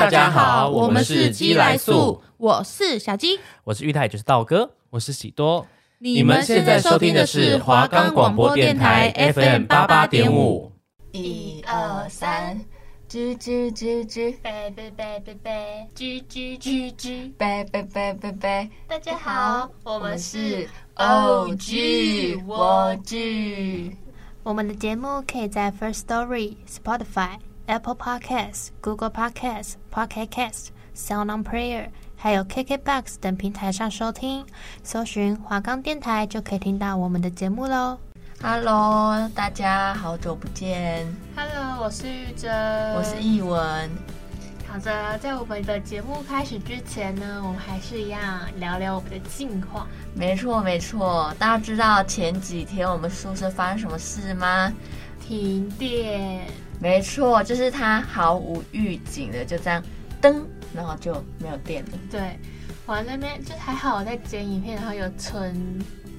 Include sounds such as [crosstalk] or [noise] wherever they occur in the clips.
大家好，我们是鸡来素，我是小鸡，我是玉泰，就是道哥，我是喜多。你们现在收听的是华冈广播电台 FM 八八点五。一二三，吱吱吱吱，呗呗呗呗呗，吱吱吱吱，呗呗呗呗呗。大家好，我们是 OG 我剧。我们的节目可以在 First Story、Spotify、Apple Podcasts、Google Podcasts、Pocket Casts、Sound On Player，还有 KKBox 等平台上收听，搜寻华冈电台就可以听到我们的节目喽。Hello，大家好久不见。Hello，我是玉珍，我是艺文。好的，在我们的节目开始之前呢，我们还是一样聊聊我们的近况。没错，没错。大家知道前几天我们宿舍发生什么事吗？停电。没错，就是它毫无预警的就这样噔，然后就没有电了。对，我那边就还好，我在剪影片，然后有存。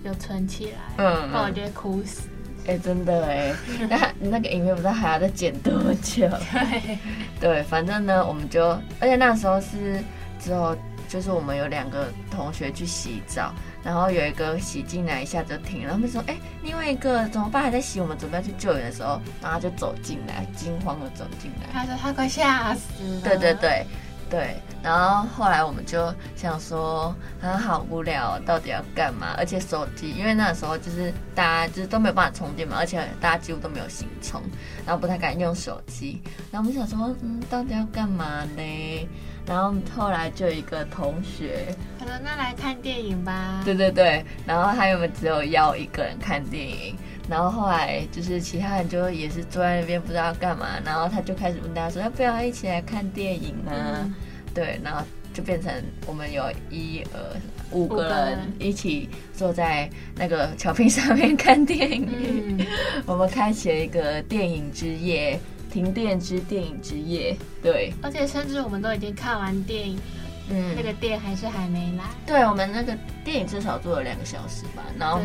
有存起来，嗯，不然我就会哭死。哎、欸，真的哎，那那个影片不知道还要再剪多久？[laughs] 对，对，反正呢，我们就，而且那时候是之后，就是我们有两个同学去洗澡，然后有一个洗进来一下就停了，他们说，哎、另外一个怎么办？还在洗，我们准备要去救援的时候，然后就走进来，惊慌的走进来，他说他快吓死了。对对对。对，然后后来我们就想说，很好无聊，到底要干嘛？而且手机，因为那时候就是大家就是都没有办法充电嘛，而且大家几乎都没有行充，然后不太敢用手机。然后我们想说，嗯，到底要干嘛呢？然后后来就有一个同学，他说：“那来看电影吧。”对对对，然后他原本只有邀一个人看电影，然后后来就是其他人就也是坐在那边不知道干嘛，然后他就开始问大家说：“要不要一起来看电影呢？”嗯对，然后就变成我们有一呃五个人一起坐在那个桥坪上面看电影。嗯、[laughs] 我们开启了一个电影之夜，停电之电影之夜。对，而且甚至我们都已经看完电影了，嗯，那个电还是还没来。对，我们那个电影至少做了两个小时吧，然后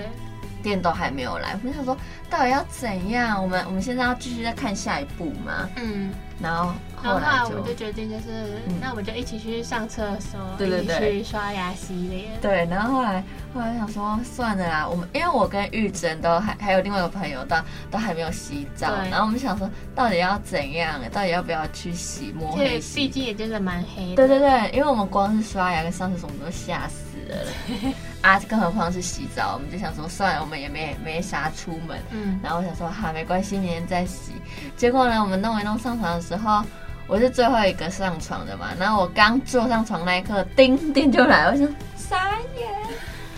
电都还没有来。我们想说，到底要怎样？我们我们现在要继续再看下一部吗？嗯。然后后来，然后我们就决定，就是、嗯、那我们就一起去上厕所，对对对，去刷牙洗脸。对，然后后来后来想说算了啦，我们因为我跟玉珍都还还有另外一个朋友都都还没有洗澡，然后我们想说到底要怎样，到底要不要去洗摸黑洗？毕竟也真的蛮黑的。对对对，因为我们光是刷牙跟上厕所，我们都吓死了。[laughs] 啊，更何况是洗澡，我们就想说算了，我们也没没啥出门。嗯，然后我想说哈，没关系，明天再洗。结果呢，我们弄一弄上床的时候，我是最后一个上床的嘛。然后我刚坐上床那一刻，叮，叮就来了，我想傻眼，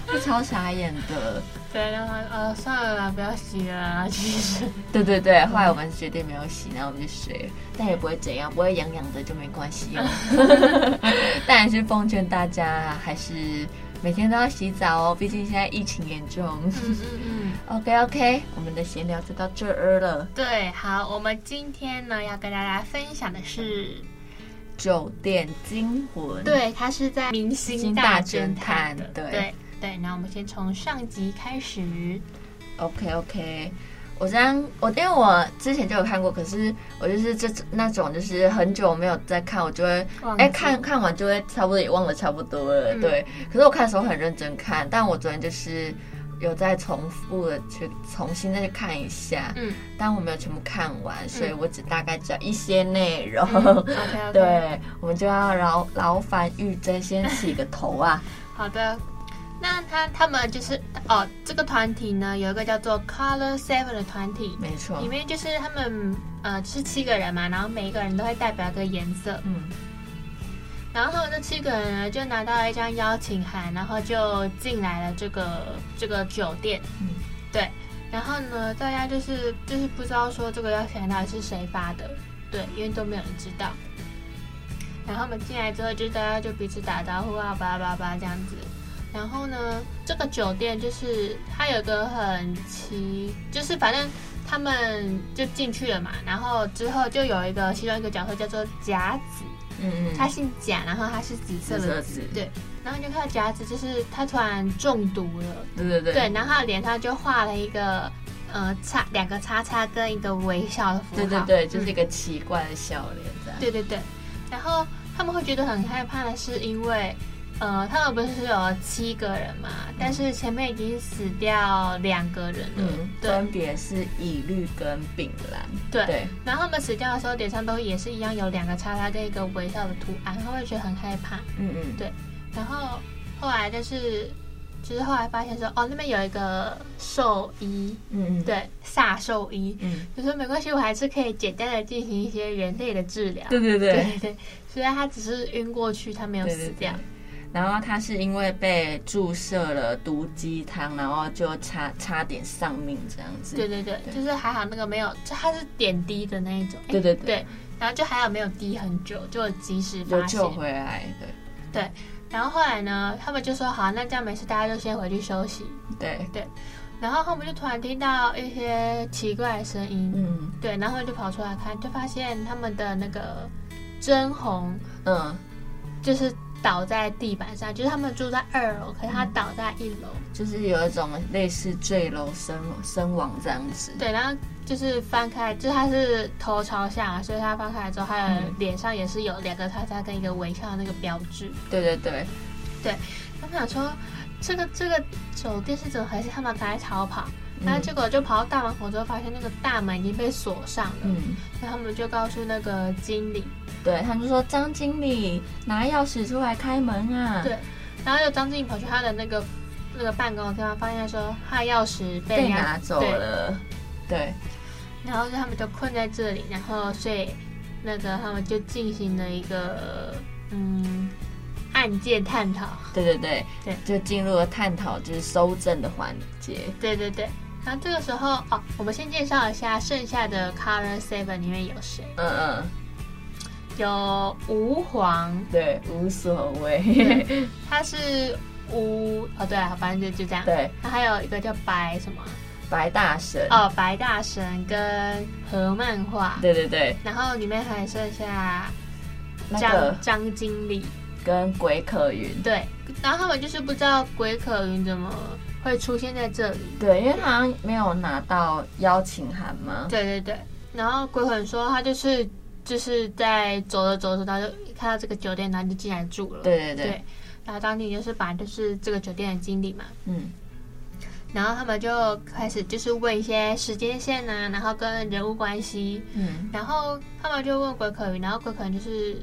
就 [laughs] 超傻眼的。对，然后呃，算了啦，不要洗了，其实。[laughs] 对对对，后来我们决定没有洗，然后我们就睡了，但也不会怎样，不会痒痒的就没关系哦。[laughs] 但还是奉劝大家，还是。每天都要洗澡哦，毕竟现在疫情严重。嗯嗯嗯。[laughs] OK OK，我们的闲聊就到这儿了。对，好，我们今天呢要跟大家分享的是《酒店惊魂》。对，它是在《明星大侦探》的。对对对，那我们先从上集开始。OK OK。我这样，我因为我之前就有看过，可是我就是这那种就是很久没有再看，我就会哎、欸、看看完就会差不多也忘了差不多了，嗯、对。可是我看的时候很认真看，但我昨天就是有在重复的去重新再去看一下，嗯，但我没有全部看完，所以我只大概知道一些内容。[laughs] 对，我们就要劳劳烦玉珍先洗个头啊。[laughs] 好的。那他他们就是哦，这个团体呢，有一个叫做 Color Seven 的团体，没错，里面就是他们呃，就是七个人嘛，然后每一个人都会代表一个颜色，嗯，然后他们这七个人呢，就拿到了一张邀请函，然后就进来了这个这个酒店，嗯，对，然后呢，大家就是就是不知道说这个邀请函到底是谁发的，对，因为都没有人知道，然后我们进来之后，就大家就彼此打招呼啊，叭叭叭这样子。然后呢，这个酒店就是它有个很奇，就是反正他们就进去了嘛。然后之后就有一个其中一个角色叫做甲子，嗯嗯，他姓贾，然后他是紫色的紫，对。然后你就看到甲子，就是他突然中毒了，对对对，对。然后他的脸上就画了一个呃叉两个叉叉跟一个微笑的符号，对对对，就是一个奇怪的笑脸，这样。对对对，然后。他们会觉得很害怕的是因为。呃，他们不是有七个人嘛？但是前面已经死掉两个人了，嗯、分别是乙绿跟丙蓝。对，对然后他们死掉的时候，脸上都也是一样有两个叉叉跟一个微笑的图案，他会觉得很害怕。嗯嗯，对。然后后来就是，就是后来发现说，哦，那边有一个兽医，嗯嗯，对，煞兽医，嗯，就说没关系，我还是可以简单的进行一些人类的治疗。对对对，对对，虽然他只是晕过去，他没有死掉。对对对然后他是因为被注射了毒鸡汤，然后就差差点丧命这样子。对对对，对就是还好那个没有，就他是点滴的那一种。对对对，对。然后就还好没有滴很久，就及时发现。救回来，对。对。然后后来呢，他们就说好，那这样没事，大家就先回去休息。对对。然后后面就突然听到一些奇怪的声音，嗯，对，然后就跑出来看，就发现他们的那个真红，嗯，就是。倒在地板上，就是他们住在二楼，可是他倒在一楼，就是有一种类似坠楼身身亡这样子。对，然后就是翻开，就是他是头朝下，所以他翻开来之后，他的脸上也是有两个叉叉跟一个微笑的那个标志。对对对，对，他们想说这个这个酒店是怎么回事？他们赶紧逃跑，然后结果就跑到大门口之后，发现那个大门已经被锁上了。嗯，然后他们就告诉那个经理。对，他们就说张经理拿钥匙出来开门啊。对，然后就张经理跑去他的那个那个办公的地方，发现说他钥匙被，被拿走了。对，对，然后就他们就困在这里，然后所以那个他们就进行了一个嗯案件探讨。对对对对，就进入了探讨就是搜证的环节。对对对，然后这个时候哦，我们先介绍一下剩下的 Color Seven 里面有谁。嗯嗯。有吴黄，对，无所谓，他是吴哦，对啊，反正就就这样。对，他还有一个叫白什么？白大神哦，白大神跟何漫画。对对对。然后里面还剩下张张经理跟鬼可云。对，然后他们就是不知道鬼可云怎么会出现在这里。对，因为好像没有拿到邀请函嘛。对对对。然后鬼可云说他就是。就是在走着走着，他就看到这个酒店，然后就进来住了。对对对。对，然后当地就是把就是这个酒店的经理嘛。嗯。然后他们就开始就是问一些时间线啊，然后跟人物关系。嗯。然后他们就问鬼可云，然后鬼可云就是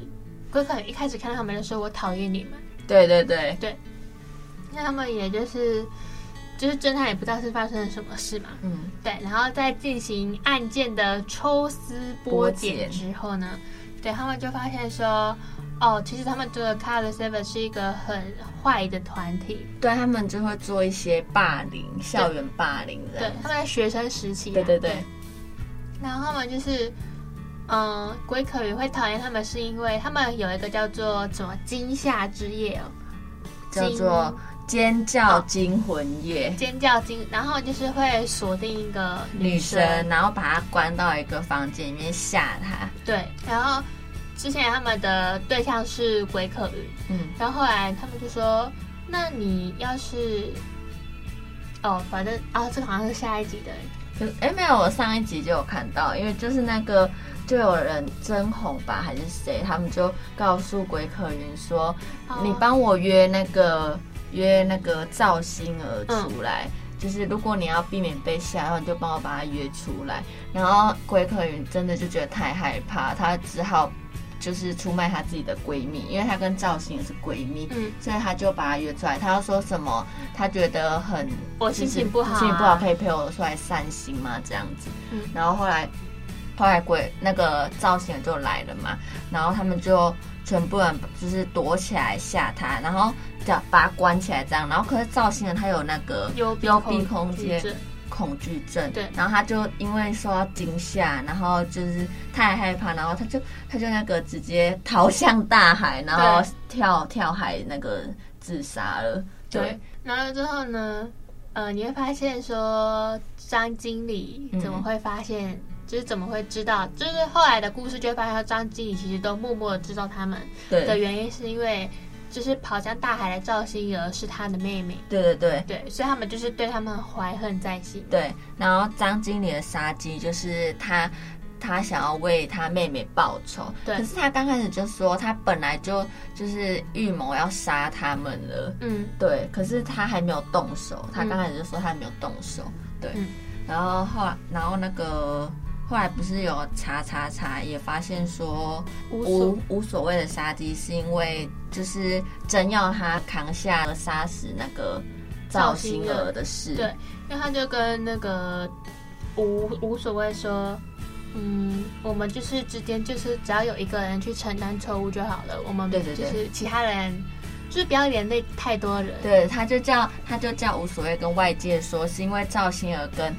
鬼可云一开始看到他们的时候：“我讨厌你们。”对对对对。那他们也就是。就是侦探也不知道是发生了什么事嘛，嗯，对，然后在进行案件的抽丝剥茧之后呢，对他们就发现说，哦，其实他们这个 Color Seven 是一个很坏的团体，对他们就会做一些霸凌，校园霸凌的，对，他们在学生时期，对对对，然后他们就是，嗯，鬼可云会讨厌他们，是因为他们有一个叫做什么惊吓之夜哦，叫做。尖叫惊魂夜，哦，尖叫惊，然后就是会锁定一个女生，然后把她关到一个房间里面吓她。对，然后之前他们的对象是鬼可云，嗯，然后后来他们就说，那你要是，哦，反正啊，这个好像是下一集的，就哎没有，我上一集就有看到，因为就是那个就有人真红吧还是谁，他们就告诉鬼可云说，哦，你帮我约那个。约那个赵星儿出来，嗯、就是如果你要避免被吓，然后你就帮我把他约出来。然后鬼可云真的就觉得太害怕，她只好就是出卖她自己的闺蜜，因为她跟赵星儿是闺蜜，嗯，所以她就把他约出来。她要说什么？她觉得很我心情不好，啊，心情不好可以陪我出来散心吗？这样子。嗯，然后后来后来鬼那个赵星儿就来了嘛，然后他们就全部人就是躲起来吓他，然后。叫把他关起来，这样，然后可是赵星人他有那个幽闭空间恐惧症，对，然后他就因为受到惊吓，然后就是太害怕，然后他就他就那个直接逃向大海，然后跳跳海那个自杀了。对，对，然后之后呢，呃，你会发现说张经理怎么会发现，嗯、就是怎么会知道，就是后来的故事就会发现张经理其实都默默的知道他们的原因是因为。就是跑向大海的赵星儿是他的妹妹，对对对对，所以他们就是对他们怀恨在心。对，然后张经理的杀机就是他，他想要为他妹妹报仇。对。可是他刚开始就说他本来就就是预谋要杀他们了。嗯。对。可是他还没有动手。他刚开始就说他还没有动手。对。嗯、然后后来，然后那个后来不是有查查查，也发现说无无所谓的杀机，是因为就是真要他扛下了杀死那个赵星儿的事。对。因为他就跟那个无无所谓说，嗯，我们就是之间就是只要有一个人去承担错误就好了，我们就是其他人就是不要连累太多人。对，他就叫他就叫无所谓跟外界说，是因为赵星儿跟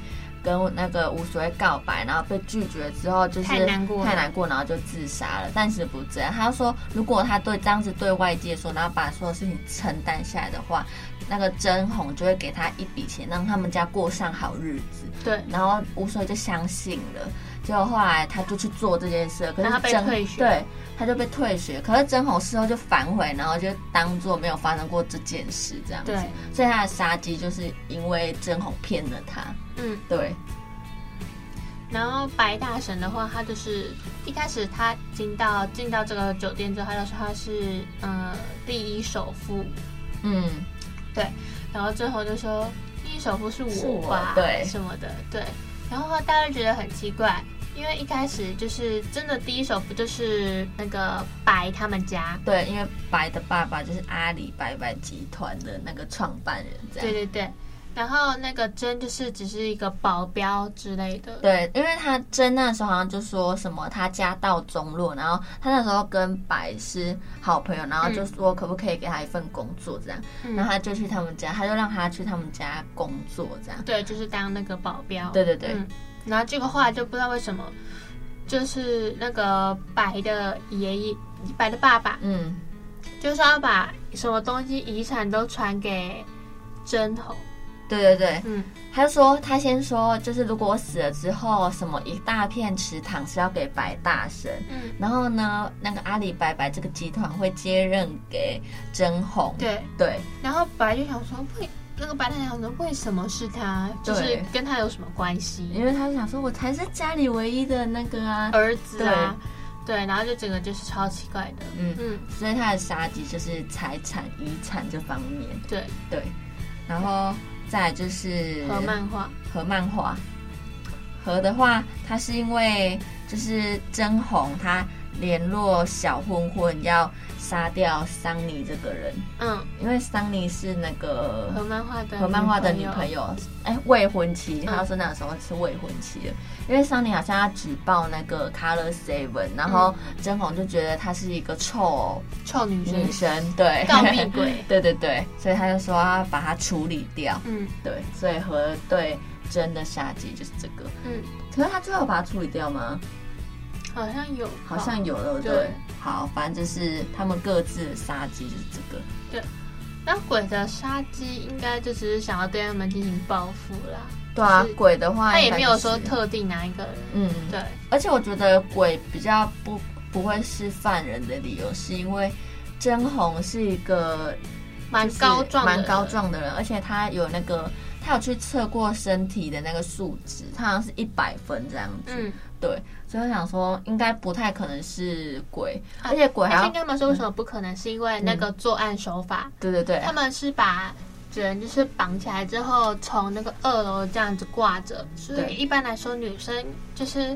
跟那个无所谓告白，然后被拒绝之后就是太难过太难过，然后就自杀了。但是不这样，他说如果他对这样子对外界说，然后把所有事情承担下来的话。那个甄红就会给他一笔钱，让他们家过上好日子。对，然后无所谓就相信了，结果后来他就去做这件事，可是他被退学，对，他就被退学。可是真红事后就反悔，然后就当做没有发生过这件事这样子。对，所以他的杀机就是因为真红骗了他。嗯，对。然后白大神的话，他就是一开始他进到进到这个酒店之后，他就说他是呃第一首富。嗯。对，然后最后就说第一首富是我吧，对什么的，对。然后大家觉得很奇怪，因为一开始就是真的第一首不就是那个白他们家，对，因为白的爸爸就是阿里白白集团的那个创办人，这样。对对对。然后那个真就是只是一个保镖之类的，对，因为他真那时候好像就说什么他家道中落，然后他那时候跟白是好朋友，然后就说可不可以给他一份工作这样，嗯、然后他就去他们家，他就让他去他们家工作这样，对，就是当那个保镖，对对对、嗯，然后这个后来就不知道为什么，就是那个白的爷爷，白的爸爸，嗯，就是要把什么东西遗产都传给真红。对对对，嗯，他就说他先说，就是如果我死了之后，什么一大片池塘是要给白大神，嗯，然后呢，那个阿里白白这个集团会接任给真红，对。对，然后白就想说，为那个白大神想说，为什么是他？就是跟他有什么关系？因为他想说，我才是家里唯一的那个啊儿子啊，对，对，然后就整个就是超奇怪的，嗯嗯，所以他的杀机就是财产遗产这方面，对对，然后。再来就是和漫画，和漫画，和的话，他是因为就是真红，他联络小混混要杀掉桑尼这个人。嗯，因为桑尼是那个和漫画的和漫画的女朋友，哎、欸，未婚妻。他说那个时候是未婚妻了，嗯、因为桑尼好像要举报那个 Color Seven，然后真红就觉得她是一个臭臭女生，女生对，告密鬼，[laughs] 对对对，所以他就说要把她处理掉。嗯，对，所以和对真的杀机就是这个。嗯，可是他最后把它处理掉吗？好像有，好像有了，对。对好，反正就是他们各自的杀机就是这个。对，那鬼的杀机应该就只是想要对他们进行报复啦。对啊，鬼的话他也没有说特定哪一个人。嗯，对。而且我觉得鬼比较不不会是犯人的理由，是因为真红是一个蛮高壮、蛮高壮的人，而且他有那个他有去测过身体的那个数值，他好像是一百分这样子。嗯。对，所以我想说，应该不太可能是鬼，而且鬼还要。先跟他们说为什么不可能，是因为那个作案手法。嗯、对对对，他们是把人就是绑起来之后，从那个二楼这样子挂着，所以一般来说女生就是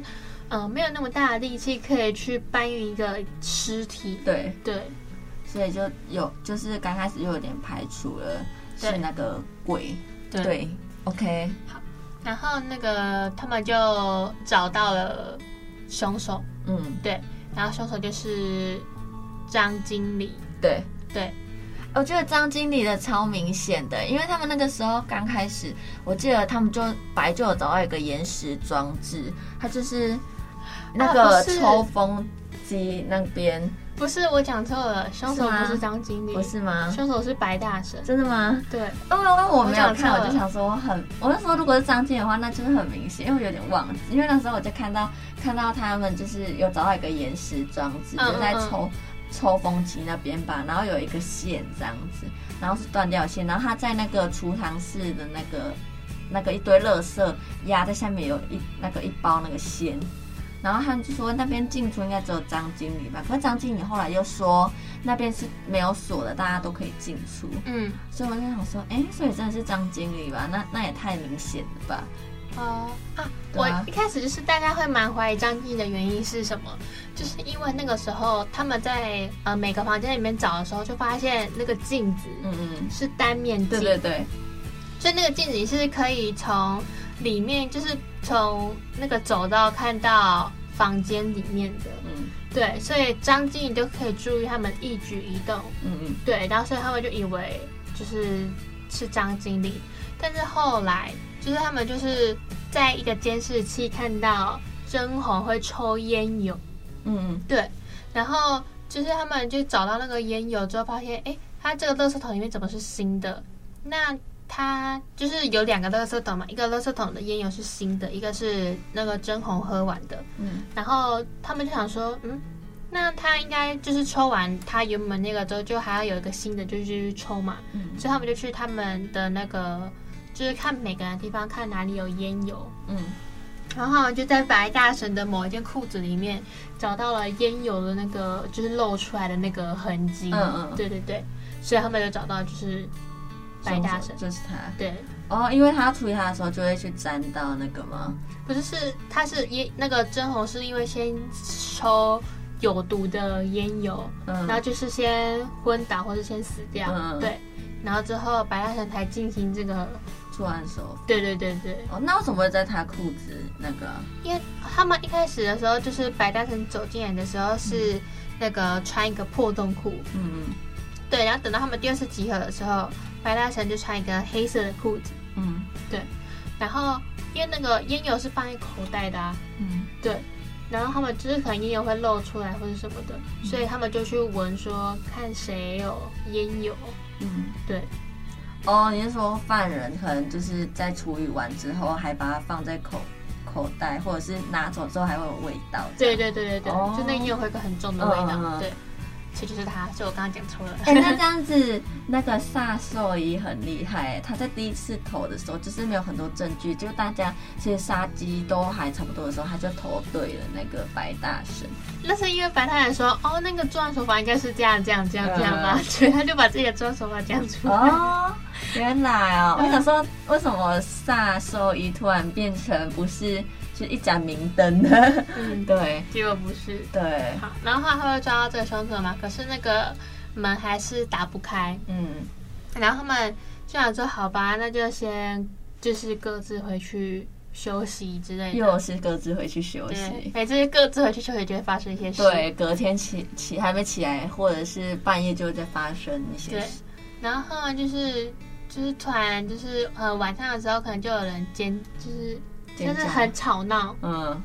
嗯、呃、没有那么大的力气可以去搬运一个尸体。对对，所以就有就是刚开始就有点排除了是那个鬼。对，对，OK。好。然后那个他们就找到了凶手，嗯，对，然后凶手就是张经理，对。对，我觉得张经理的超明显的，因为他们那个时候刚开始，我记得他们就白就有找到一个延时装置，他就是那个抽风机那边。不是，我讲错了，凶手不是张经理，不是吗？凶手是白大神，真的吗？对，因为我没有看，我就想说我很，我那时候如果是张经理的话，那就是很明显，因为我有点忘记，因为那时候我就看到看到他们就是有找到一个延时装置，就在抽抽风机那边吧，然后有一个线这样子，然后是断掉线，然后他在那个储藏室的那个那个一堆垃圾压在下面有一那个一包那个线。然后他们就说那边进出应该只有张经理吧，可是张经理后来又说那边是没有锁的，大家都可以进出。嗯，所以我就想说，哎，所以真的是张经理吧？那那也太明显了吧？哦啊，我一开始就是大家会蛮怀疑张经理的原因是什么，就是因为那个时候他们在呃每个房间里面找的时候，就发现那个镜子，嗯嗯，是单面镜，对对对，所以那个镜子你是可以从里面，就是从那个走道看到房间里面的，嗯，对，所以张经理就可以注意他们一举一动，嗯嗯，对，然后所以他们就以为就是是张经理，但是后来。就是他们就是在一个监视器看到甄红会抽烟油，嗯，对，然后就是他们就找到那个烟油之后，发现哎，他这个垃圾桶里面怎么是新的？那他就是有两个垃圾桶嘛，一个垃圾桶的烟油是新的，一个是那个真红喝完的，嗯，然后他们就想说，嗯，那他应该就是抽完他原本那个之后，就还要有一个新的，就继续抽嘛，嗯，所以他们就去他们的那个。就是看每个人的地方，看哪里有烟油，嗯，然后就在白大神的某一件裤子里面找到了烟油的那个，就是露出来的那个痕迹，嗯嗯，对对对，所以他们就找到就是白大神，就是他，对，哦，因为他处理他的时候就会去沾到那个吗？不是，是他是烟那个真红是因为先抽有毒的烟油，嗯，然后就是先昏倒或者先死掉，嗯，对，然后之后白大神才进行这个。作案手法，对对对对。哦，那为什么会在他裤子那个？因为他们一开始的时候，就是白大神走进来的时候是那个穿一个破洞裤，嗯嗯，对。然后等到他们第二次集合的时候，白大神就穿一个黑色的裤子，嗯，对。然后因为那个烟油是放在口袋的啊，嗯，对。然后他们就是可能烟油会漏出来或者什么的，所以他们就去闻说看谁有烟油，嗯，对。哦，你是说犯人可能就是在处理完之后，还把它放在口口袋，或者是拿走之后还会有味道？对对对对对，哦、就那烟油会有个很重的味道，嗯、对。其实就是他，所以我刚刚讲错了。哎、欸，那 [laughs] 这样子，那个萨兽医很厉害。他在第一次投的时候，就是没有很多证据，就大家其实杀机都还差不多的时候，他就投对了那个白大神。那是因为白大神说，哦，那个作案手法应该是这样这样这样这样吧，嗯、[laughs] 所以他就把自己的作案手法讲出来。哦，原来哦，我想说，为什么萨兽医突然变成不是？是一盏明灯的，嗯，[laughs] 对，结果不是，对，好，然后他会抓到这个凶手嘛？可是那个门还是打不开，嗯，然后他们就想说，好吧，那就先就是各自回去休息之类的，又是各自回去休息，每次各自回去休息就会发生一些事，对，隔天起起还没起来，或者是半夜就会再发生一些事，然后就是就是突然就是呃晚上的时候，可能就有人尖就是。就是很吵闹，嗯，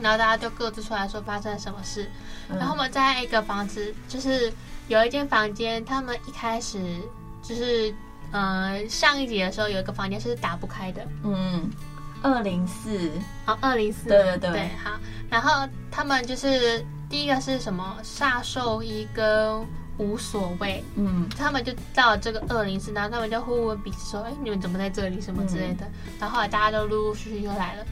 然后大家就各自出来说发生了什么事，嗯、然后我们在一个房子，就是有一间房间，他们一开始就是，呃，上一集的时候有一个房间是打不开的，嗯，二零四，哦，二零四，对对对，对，好，然后他们就是第一个是什么？煞兽医跟。无所谓，嗯，他们就到了这个二零四，然后他们就互问彼此说：“哎，你们怎么在这里？什么之类的。嗯”然后后来大家都陆陆续续又来了，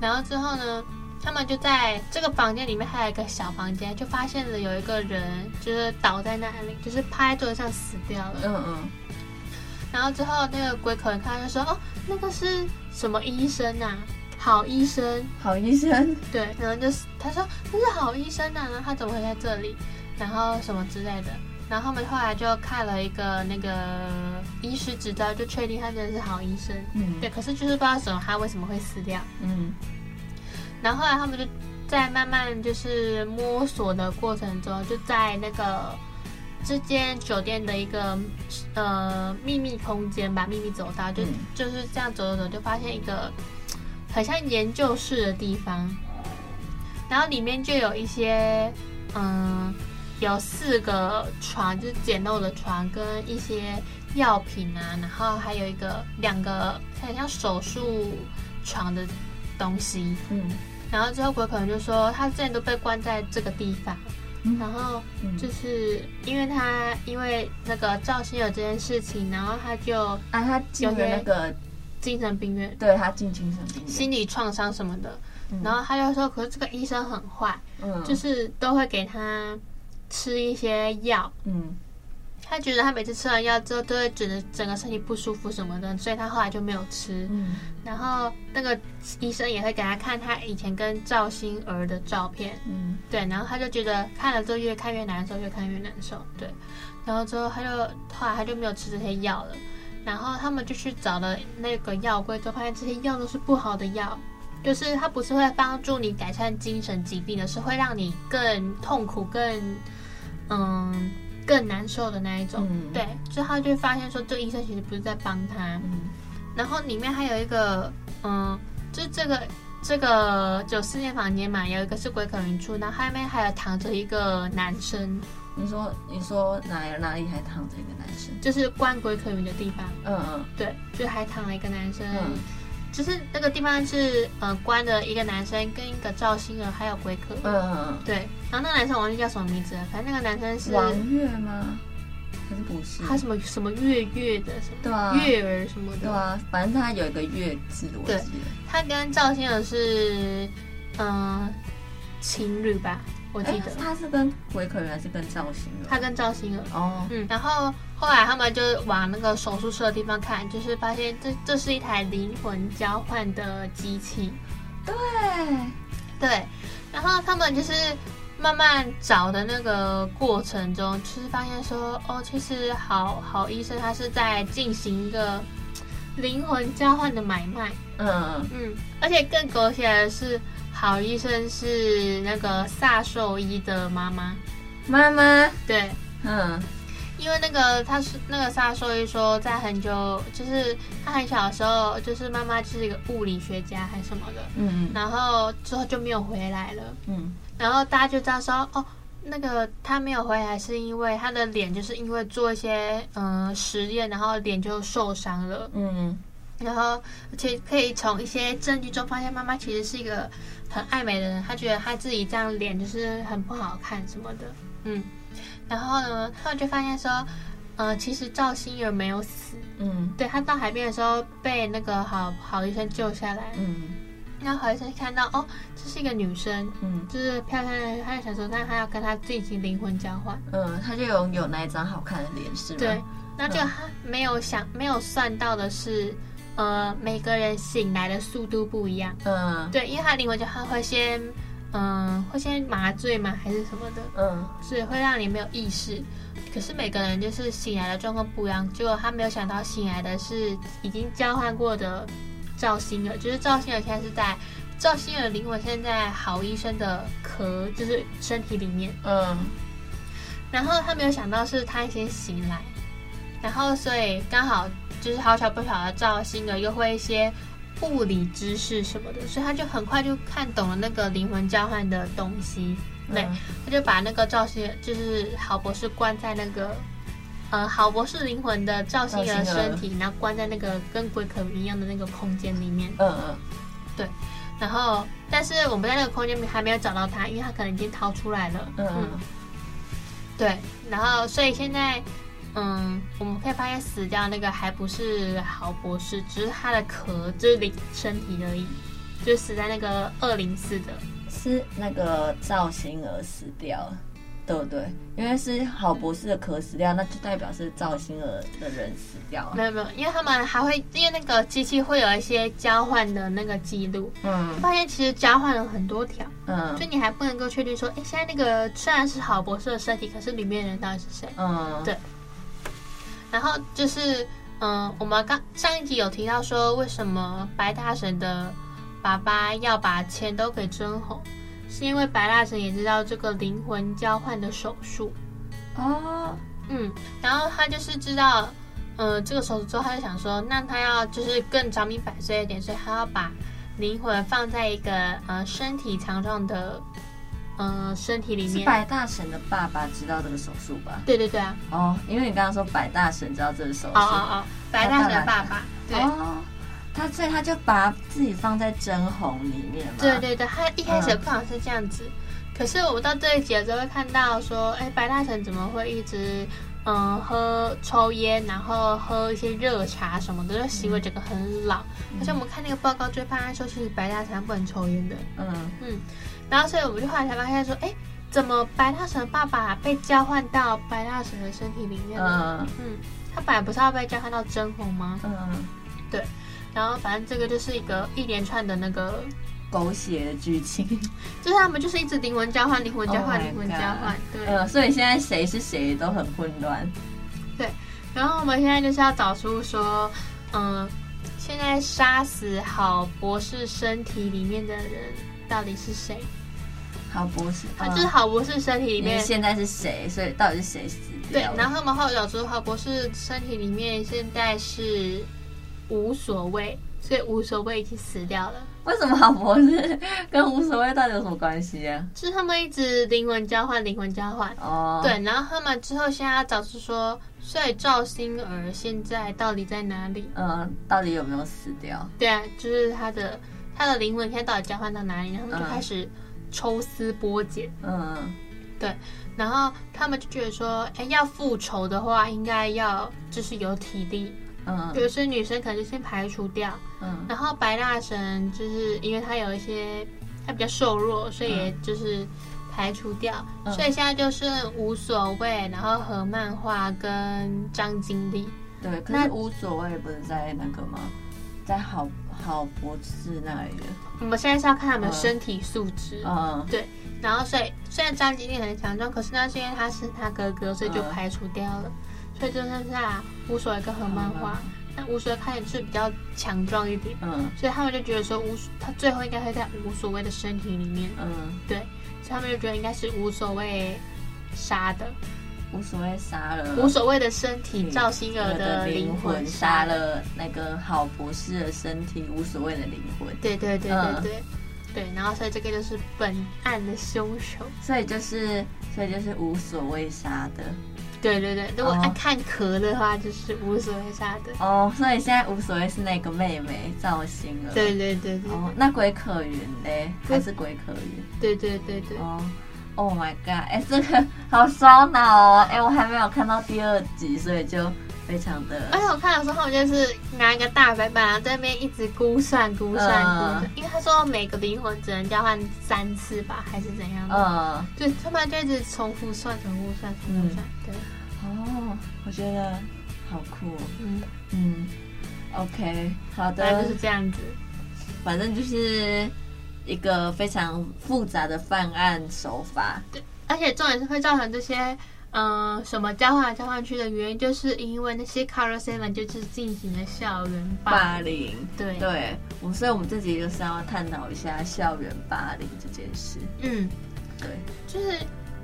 然后之后呢，他们就在这个房间里面还有一个小房间，就发现了有一个人就是倒在那里，就是趴在桌子上死掉了。嗯嗯。然后之后那个鬼口人看就说：“哦，那个是什么医生啊？好医生，好医生。”对，然后就是他说：“那是好医生啊，然后他怎么会在这里？然后什么之类的。”然后他们后来就看了一个那个医师执照，就确定他真的是好医生。嗯，对。可是就是不知道什么他为什么会死掉。嗯。然后后来他们就在慢慢就是摸索的过程中，就在那个这间酒店的一个呃秘密空间吧，秘密走道，就、嗯、就是这样走走走，就发现一个很像研究室的地方。然后里面就有一些嗯。有四个床，就是简陋的床跟一些药品啊，然后还有一个两个很像手术床的东西。嗯，然后之后鬼可能就说他之前都被关在这个地方，嗯、然后就是因为他因为那个赵心有这件事情，然后他就啊他进了那个精神病院，对他进精神病院，心理创伤什么的。嗯、然后他就说，可是这个医生很坏，嗯，就是都会给他吃一些药，嗯。他觉得他每次吃完药之后都会觉得整个身体不舒服什么的，所以他后来就没有吃。嗯，然后那个医生也会给他看他以前跟赵星儿的照片。嗯，对，然后他就觉得看了之后越看越难受，越看越难受。对，然后之后他就后来他就没有吃这些药了。然后他们就去找了那个药柜，就发现这些药都是不好的药，就是它不是会帮助你改善精神疾病的，是会让你更痛苦、更嗯。更难受的那一种，嗯、对，之后就发现说，这个医生其实不是在帮他。嗯、然后里面还有一个，嗯，就这个这个九四间房间嘛，有一个是鬼可云处，然后后面还有躺着一个男生。你说你说哪哪里还躺着一个男生？就是关鬼可云的地方。嗯嗯，对，就还躺了一个男生。嗯就是那个地方是呃关的一个男生跟一个赵星儿还有鬼可，嗯嗯对，然后那个男生我忘记叫什么名字了，反正那个男生是王月吗？还是不是？他什么什么月月的什么？对啊，月儿什么的。对啊，反正他有一个月字，我记得。他跟赵星儿是嗯、呃、情侣吧？我记得。他是跟维可云还是跟赵星儿？他跟赵星儿哦，嗯，然后后来他们就往那个手术室的地方看，就是发现这这是一台灵魂交换的机器，对。对，然后他们就是慢慢找的那个过程中，就是发现说，哦，其实好好医生他是在进行一个灵魂交换的买卖，嗯。嗯，而且更狗血的是。好医生是那个萨兽医的妈妈，妈妈？对，嗯，因为那个他是那个萨兽医说，在很久就是他很小的时候，就是妈妈就是一个物理学家还是什么的，嗯，然后之后就没有回来了，嗯，然后大家就知道说，哦，那个他没有回来是因为他的脸就是因为做一些嗯实验，然后脸就受伤了，嗯。然后，而且可以从一些证据中发现，妈妈其实是一个很爱美的人。她觉得她自己这样脸就是很不好看什么的，嗯。然后呢，他们就发现说，呃，其实赵星儿没有死，嗯，对，她到海边的时候被那个好好医生救下来，嗯。然后好医生看到，哦，这是一个女生，嗯，就是漂亮的，他就想说，那他要跟她进行灵魂交换，嗯，他就有有那一张好看的脸，是吗？对，那就他没有想、没有算到的是。呃，每个人醒来的速度不一样。嗯，对，因为他灵魂就他会先，嗯、呃，会先麻醉嘛？还是什么的？嗯，所以会让你没有意识。可是每个人就是醒来的状况不一样。结果他没有想到醒来的是已经交换过的赵星儿，就是赵星儿现在是在赵星儿灵魂现在好医生的壳，就是身体里面。嗯，然后他没有想到是他先醒来，然后所以刚好。就是好巧不巧的赵星儿又会一些物理知识什么的，所以他就很快就看懂了那个灵魂交换的东西。对，嗯、他就把那个赵星儿，就是郝博士关在那个，呃，郝博士灵魂的赵星儿身体，然后关在那个跟鬼可一样的那个空间里面。嗯嗯，对。然后，但是我们在那个空间里还没有找到他，因为他可能已经逃出来了。嗯嗯。对，然后所以现在。嗯，我们可以发现死掉那个还不是郝博士，只是他的壳，就是灵身体而已，就死在那个二零四的，是那个赵星儿死掉了，对不对？因为是郝博士的壳死掉，那就代表是赵星儿的人死掉了。没有没有，因为他们还会，因为那个机器会有一些交换的那个记录，嗯，发现其实交换了很多条，嗯，所以你还不能够确定说，哎，现在那个虽然是郝博士的身体，可是里面的人到底是谁？嗯，对。然后就是，嗯，我们刚上一集有提到说，为什么白大神的爸爸要把钱都给甄红，是因为白大神也知道这个灵魂交换的手术。哦，嗯，然后他就是知道，嗯，这个手术之后，他就想说，那他要就是更着迷百岁一点，所以他要把灵魂放在一个呃身体强壮的。嗯，身体里面是白大神的爸爸知道这个手术吧？对对对啊！哦，因为你刚刚说白大神知道这个手术，哦哦哦，白大神的爸爸，对哦，他所以他就把自己放在真红里面嘛。对对对，他一开始不好像是这样子，嗯、可是我到这一集的时候会看到说，哎，白大神怎么会一直嗯喝抽烟，然后喝一些热茶什么的，就行为整个很老。而且我们看那个报告，就会发现说，其实白大神不能抽烟的。嗯嗯。然后所以我们就后来才发现说，哎，怎么白大神爸爸被交换到白大神的身体里面了？嗯嗯。他本来不是要被交换到真红吗？嗯对。然后反正这个就是一个一连串的那个。狗血的剧情，[laughs] 就是他们就是一直灵魂交换，灵魂交换，灵魂交换，对。呃，所以现在谁是谁都很混乱。对，然后我们现在就是要找出说，嗯，现在杀死好博士身体里面的人到底是谁？郝博士，他就是郝博士身体里面现在是谁？所以到底是谁死掉？对，然后他们后来找出郝博士身体里面现在是无所谓，所以无所谓已经死掉了。为什么郝博士 [laughs] 跟无所谓到底有什么关系啊？就是他们一直灵魂交换，灵魂交换。哦，对，然后他们之后现在要找出说，所以赵星儿现在到底在哪里？嗯，到底有没有死掉？对啊，就是他的他的灵魂现在到底交换到哪里？然后他们就开始抽丝剥茧。嗯，对，然后他们就觉得说，哎，要复仇的话，应该要就是有体力。嗯，比如说女生可能就先排除掉，嗯，然后白大神就是因为他有一些他比较瘦弱，所以也就是排除掉，嗯、所以现在就是无所谓，然后和漫画跟张经理，对，可是无所谓不是在那个吗？在郝郝博士那里。的。我们现在是要看他们身体素质，嗯，对，然后所以虽然张经理很强壮，可是那是因为他是他哥哥，所以就排除掉了。所以就剩下无所谓跟何漫画，那无所谓看起来是比较强壮一点，嗯，所以他们就觉得说无所，他最后应该会在无所谓的身体里面，嗯，对，所以他们就觉得应该是无所谓杀的，无所谓杀了无所谓的身体赵星儿的灵魂杀了那个郝博士的身体无所谓的灵魂，对对对对对、嗯、对，然后所以这个就是本案的凶手，所以就是所以就是无所谓杀的。对对对，如果爱看壳的话，就是无所谓杀的哦。所以现在无所谓是那个妹妹赵星儿。对对对对。哦，那鬼可云嘞？还是鬼可云？对对对对。哦，Oh my god！哎，这个好烧脑哦。哎，我还没有看到第二集，所以就非常的。而且我看的时候，就是拿一个大白板在那边一直估算估算估算，因为他说每个灵魂只能交换三次吧，还是怎样的？嗯。对，他们就一直重复算，重复算，重复算。对。哦，我觉得好酷。嗯嗯，OK，好的，就是这样子。反正就是一个非常复杂的犯案手法。对，而且重点是会造成这些嗯、呃、什么交换来交换去的原因，就是因为那些 Color Seven 就是进行了校园霸凌。对对，我所以我们这集就是要探讨一下校园霸凌这件事。嗯，对，就是。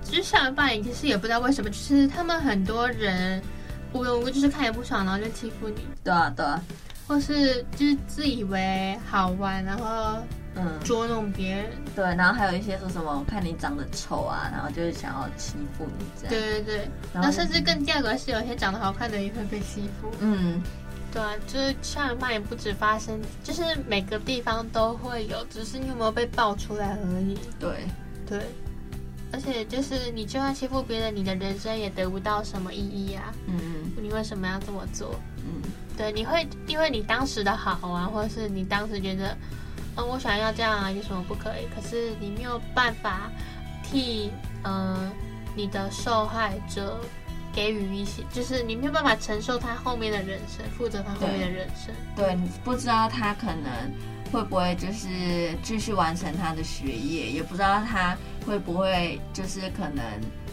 其实校园霸凌其实也不知道为什么，就是他们很多人无缘无故就是看也不爽，然后就欺负你。对啊，对啊。或是就是自以为好玩，然后嗯捉弄别人。对，然后还有一些说什么看你长得丑啊，然后就是想要欺负你这样。对对对。然后甚至更价格是有些长得好看的也会被欺负。嗯。对啊，就是杀人犯也不止发生，就是每个地方都会有，只是你有没有被爆出来而已。对对。而且就是你就算欺负别人，你的人生也得不到什么意义啊。嗯嗯。你为什么要这么做？嗯。对，你会因为你当时的好啊，或者是你当时觉得，嗯，我想要这样啊，有什么不可以？可是你没有办法替嗯、呃、你的受害者给予一些，就是你没有办法承受他后面的人生，负责他后面的人生。对，对，你不知道他可能会不会就是继续完成他的学业，也不知道他。会不会就是可能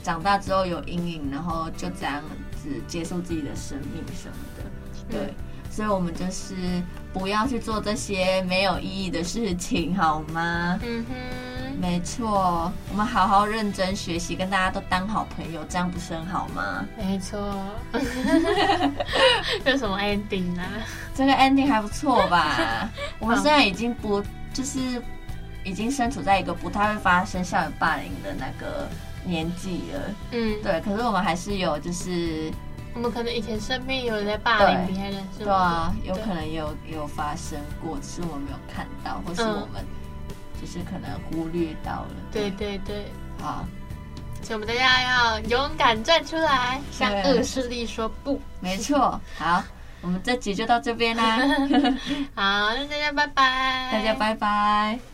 长大之后有阴影，然后就这样子结束自己的生命什么的？对，所以我们就是不要去做这些没有意义的事情，好吗？嗯哼，没错，我们好好认真学习，跟大家都当好朋友，这样不是很好吗？没错。[laughs] 有什么 ending 呢？这个 ending 还不错吧？[laughs] 我们现在已经不就是。已经身处在一个不太会发生校园霸凌的那个年纪了，嗯，对。可是我们还是有，就是我们可能以前身边有人在霸凌别人，是吧？对啊，有可能有也有发生过，只是我没有看到，或是我们就是可能忽略到了。对对对，好，所以我们大家要勇敢站出来，向恶势力说不。没错，好，我们这集就到这边啦。[laughs] 好，那大家拜拜，大家拜拜。